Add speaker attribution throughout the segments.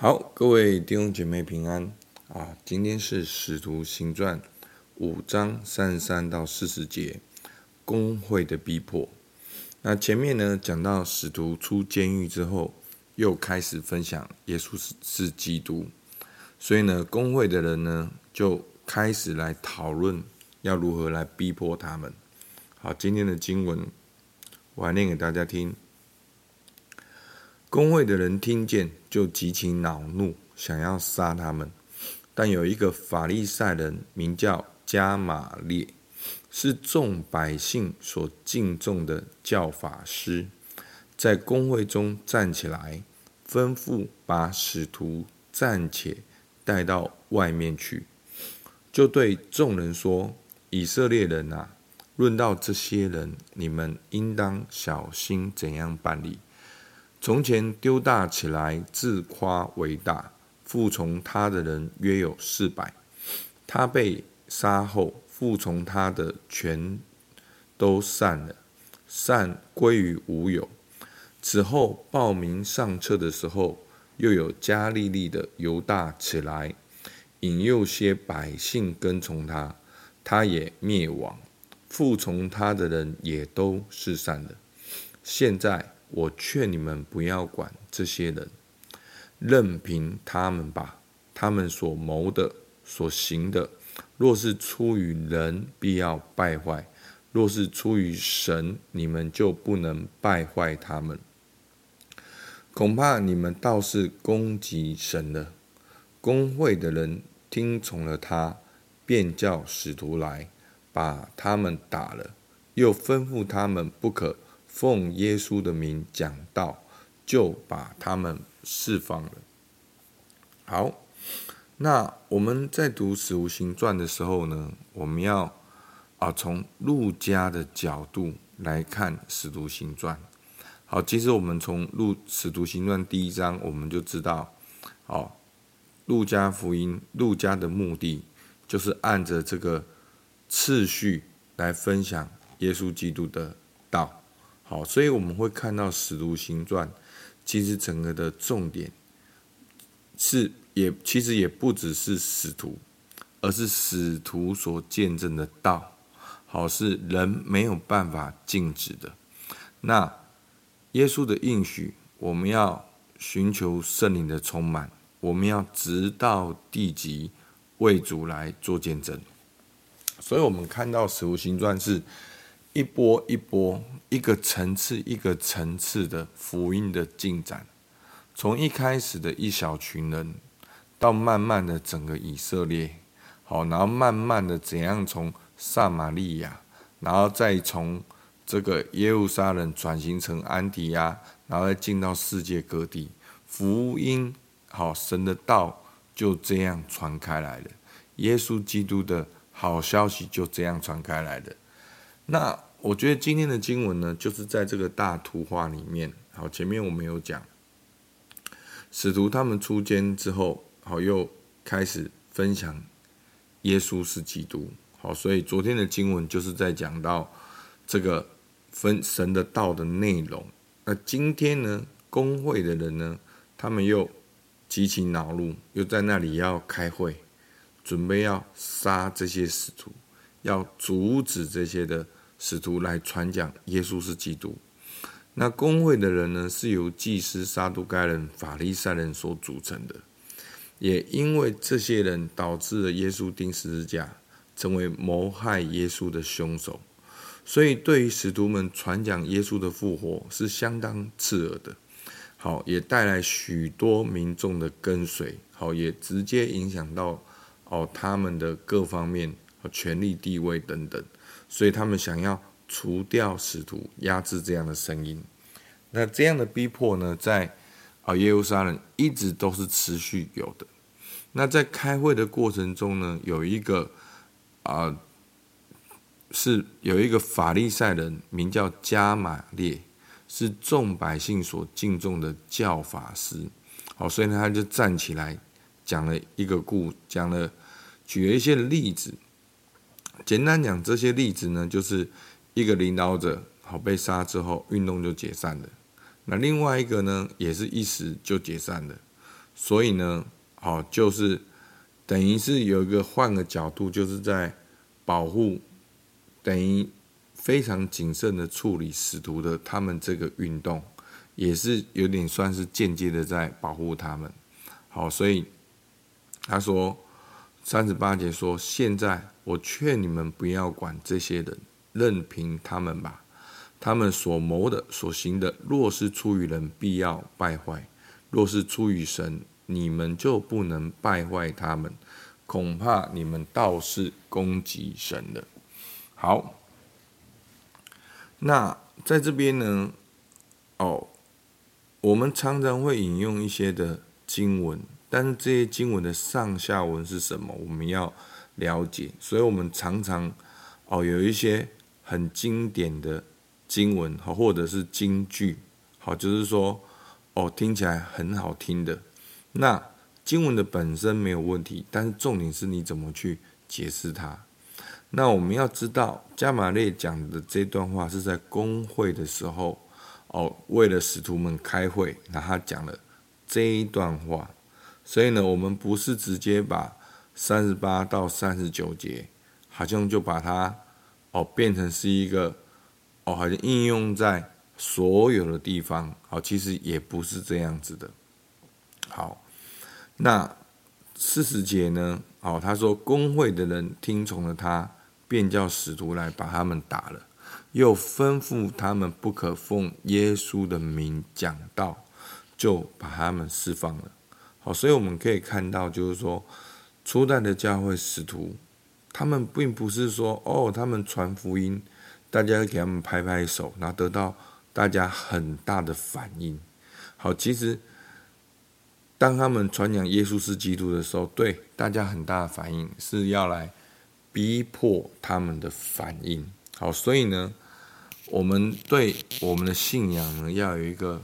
Speaker 1: 好，各位弟兄姐妹平安啊！今天是《使徒行传》五章三十三到四十节，工会的逼迫。那前面呢，讲到使徒出监狱之后，又开始分享耶稣是是基督，所以呢，工会的人呢，就开始来讨论要如何来逼迫他们。好，今天的经文我还念给大家听。公会的人听见，就极其恼怒，想要杀他们。但有一个法利赛人，名叫加玛列，是众百姓所敬重的教法师，在公会中站起来，吩咐把使徒暂且带到外面去，就对众人说：“以色列人啊，论到这些人，你们应当小心怎样办理。”从前丢大起来，自夸为大，服从他的人约有四百。他被杀后，服从他的全都散了，散归于无有。此后报名上册的时候，又有加利利的犹大起来，引诱些百姓跟从他，他也灭亡，服从他的人也都是散了。现在。我劝你们不要管这些人，任凭他们吧。他们所谋的、所行的，若是出于人，必要败坏；若是出于神，你们就不能败坏他们。恐怕你们倒是攻击神了。工会的人听从了他，便叫使徒来，把他们打了，又吩咐他们不可。奉耶稣的名讲道，就把他们释放了。好，那我们在读《使徒行传》的时候呢，我们要啊从路加的角度来看《使徒行传》。好，其实我们从《路使徒行传》第一章我们就知道，好，路加福音，路加的目的就是按着这个次序来分享耶稣基督的道。好，所以我们会看到《使徒行传》，其实整个的重点是也其实也不只是使徒，而是使徒所见证的道。好，是人没有办法禁止的。那耶稣的应许，我们要寻求圣灵的充满，我们要直到地极为主来做见证。所以，我们看到《使徒行传》是一波一波。一个层次一个层次的福音的进展，从一开始的一小群人，到慢慢的整个以色列，好，然后慢慢的怎样从撒玛利亚，然后再从这个耶路撒冷转型成安提亚，然后再进到世界各地，福音好，神的道就这样传开来了，耶稣基督的好消息就这样传开来了，那。我觉得今天的经文呢，就是在这个大图画里面。好，前面我们有讲，使徒他们出监之后，好，又开始分享耶稣是基督。好，所以昨天的经文就是在讲到这个分神的道的内容。那今天呢，公会的人呢，他们又极其恼怒，又在那里要开会，准备要杀这些使徒，要阻止这些的。使徒来传讲耶稣是基督。那公会的人呢，是由祭司、撒都该人、法利赛人所组成的。也因为这些人导致了耶稣钉十字架，成为谋害耶稣的凶手，所以对于使徒们传讲耶稣的复活是相当刺耳的。好，也带来许多民众的跟随。好，也直接影响到哦他们的各方面和权力地位等等。所以他们想要除掉使徒，压制这样的声音。那这样的逼迫呢，在啊耶路撒冷一直都是持续有的。那在开会的过程中呢，有一个啊是有一个法利赛人，名叫加玛列，是众百姓所敬重的教法师。好，所以呢，他就站起来讲了一个故，讲了举了一些例子。简单讲，这些例子呢，就是一个领导者好被杀之后，运动就解散了。那另外一个呢，也是一时就解散了。所以呢，好，就是等于是有一个换个角度，就是在保护，等于非常谨慎的处理使徒的他们这个运动，也是有点算是间接的在保护他们。好，所以他说三十八节说，现在我劝你们不要管这些人，任凭他们吧。他们所谋的、所行的，若是出于人，必要败坏；若是出于神，你们就不能败坏他们。恐怕你们倒是攻击神了。好，那在这边呢？哦，我们常常会引用一些的经文，但是这些经文的上下文是什么？我们要了解。所以我们常常哦，有一些很经典的。经文好，或者是金句，好，就是说，哦，听起来很好听的。那经文的本身没有问题，但是重点是你怎么去解释它。那我们要知道，加玛列讲的这段话是在公会的时候，哦，为了使徒们开会，那他讲了这一段话。所以呢，我们不是直接把三十八到三十九节，好像就把它哦变成是一个。哦，好像应用在所有的地方，好，其实也不是这样子的。好，那四十节呢？哦，他说工会的人听从了他，便叫使徒来把他们打了，又吩咐他们不可奉耶稣的名讲道，就把他们释放了。好，所以我们可以看到，就是说初代的教会使徒，他们并不是说哦，他们传福音。大家给他们拍拍手，然后得到大家很大的反应。好，其实当他们传讲耶稣是基督的时候，对大家很大的反应是要来逼迫他们的反应。好，所以呢，我们对我们的信仰呢，要有一个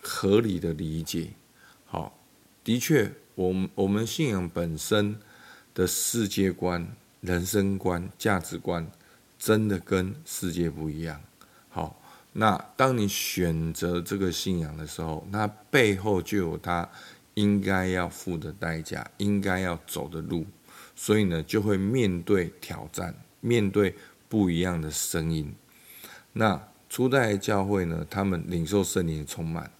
Speaker 1: 合理的理解。的确，我们我们信仰本身的世界观、人生观、价值观。真的跟世界不一样。好，那当你选择这个信仰的时候，那背后就有他应该要付的代价，应该要走的路。所以呢，就会面对挑战，面对不一样的声音。那初代教会呢，他们领受圣灵充满，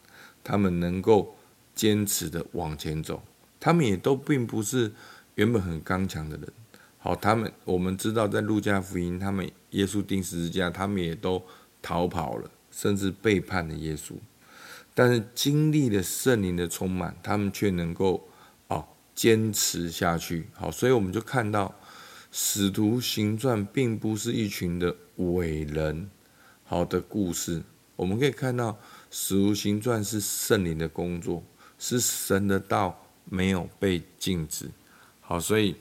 Speaker 1: 他们能够坚持的往前走，他们也都并不是原本很刚强的人。好，他们我们知道，在路加福音，他们耶稣钉十字架，他们也都逃跑了，甚至背叛了耶稣。但是经历了圣灵的充满，他们却能够哦坚持下去。好，所以我们就看到使徒行传并不是一群的伟人好的故事。我们可以看到使徒行传是圣灵的工作，是神的道没有被禁止。好，所以。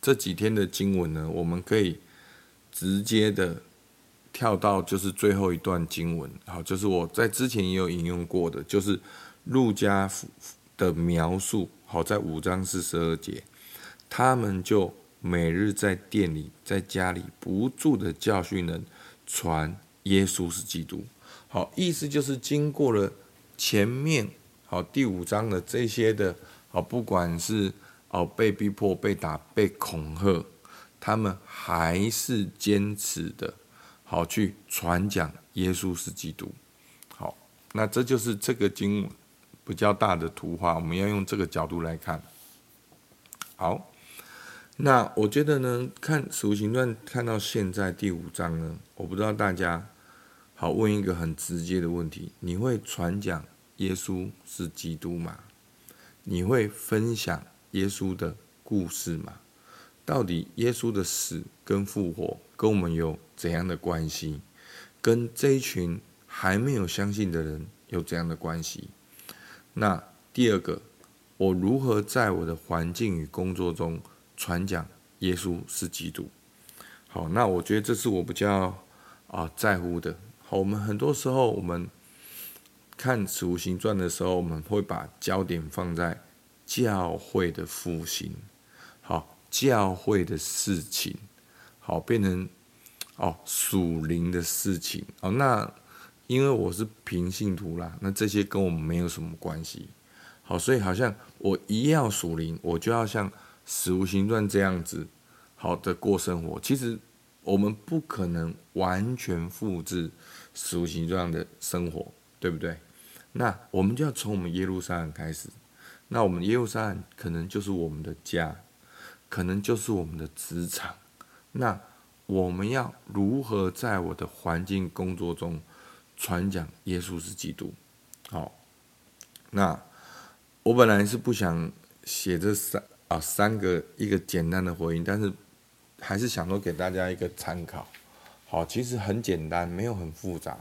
Speaker 1: 这几天的经文呢，我们可以直接的跳到就是最后一段经文，好，就是我在之前也有引用过的，就是路加的描述，好，在五章四十二节，他们就每日在店里，在家里不住的教训人，传耶稣是基督，好，意思就是经过了前面好第五章的这些的，好，不管是。哦，被逼迫、被打、被恐吓，他们还是坚持的，好去传讲耶稣是基督。好，那这就是这个经文比较大的图画，我们要用这个角度来看。好，那我觉得呢，看《使徒行传》看到现在第五章呢，我不知道大家好问一个很直接的问题：你会传讲耶稣是基督吗？你会分享？耶稣的故事吗，到底耶稣的死跟复活跟我们有怎样的关系？跟这一群还没有相信的人有怎样的关系？那第二个，我如何在我的环境与工作中传讲耶稣是基督？好，那我觉得这是我比较啊在乎的。好，我们很多时候我们看《使徒行传》的时候，我们会把焦点放在。教会的复兴，好，教会的事情，好，变成哦属灵的事情哦。那因为我是平信徒啦，那这些跟我们没有什么关系。好，所以好像我一要属灵，我就要像使徒行传这样子好的过生活。其实我们不可能完全复制使徒行传的生活，对不对？那我们就要从我们耶路撒冷开始。那我们耶路撒冷可能就是我们的家，可能就是我们的职场。那我们要如何在我的环境工作中传讲耶稣是基督？好，那。我本来是不想写这三啊三个一个简单的回应，但是还是想说给大家一个参考。好，其实很简单，没有很复杂。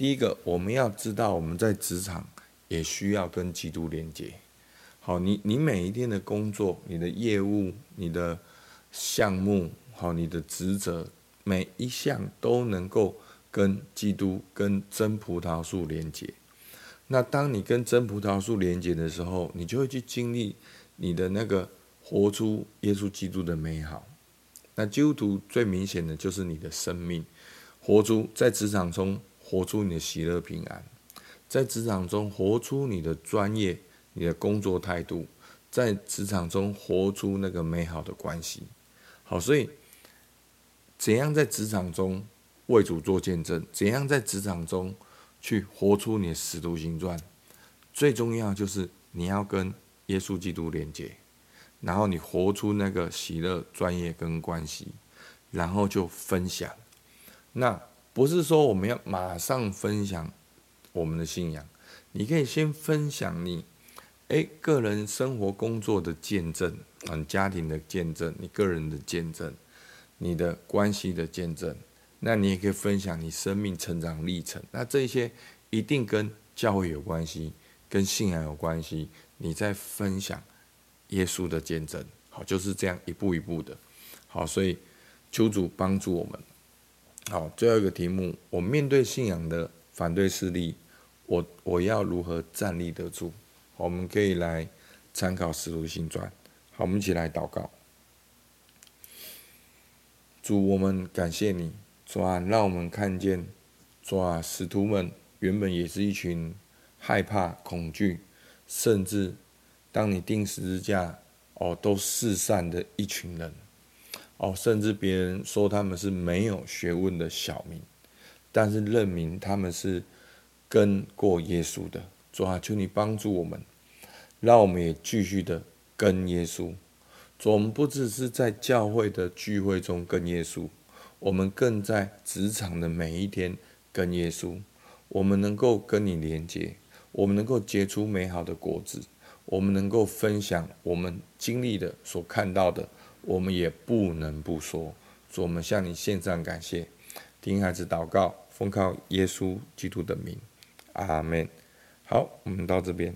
Speaker 1: 第一个，我们要知道我们在职场也需要跟基督连接。好，你你每一天的工作、你的业务、你的项目、好，你的职责，每一项都能够跟基督、跟真葡萄树连接。那当你跟真葡萄树连接的时候，你就会去经历你的那个活出耶稣基督的美好。那基督徒最明显的就是你的生命，活出在职场中活出你的喜乐平安，在职场中活出你的专业、你的工作态度，在职场中活出那个美好的关系。好，所以怎样在职场中为主做见证？怎样在职场中？去活出你的使徒行传，最重要就是你要跟耶稣基督连接，然后你活出那个喜乐、专业跟关系，然后就分享。那不是说我们要马上分享我们的信仰，你可以先分享你，诶个人生活工作的见证，嗯，家庭的见证，你个人的见证，你的关系的见证。那你也可以分享你生命成长历程，那这些一定跟教会有关系，跟信仰有关系。你在分享耶稣的见证，好，就是这样一步一步的，好，所以求主帮助我们。好，最后一个题目，我面对信仰的反对势力，我我要如何站立得住？我们可以来参考使徒行传。好，我们一起来祷告。主，我们感谢你。主啊，让我们看见，主啊，使徒们原本也是一群害怕、恐惧，甚至当你钉十字架，哦，都四散的一群人，哦，甚至别人说他们是没有学问的小民，但是认明他们是跟过耶稣的。主啊，求你帮助我们，让我们也继续的跟耶稣。主，我们不只是在教会的聚会中跟耶稣。我们更在职场的每一天跟耶稣，我们能够跟你连接，我们能够结出美好的果子，我们能够分享我们经历的、所看到的，我们也不能不说。主我们向你献上感谢，听孩子祷告，奉靠耶稣基督的名，阿门。好，我们到这边。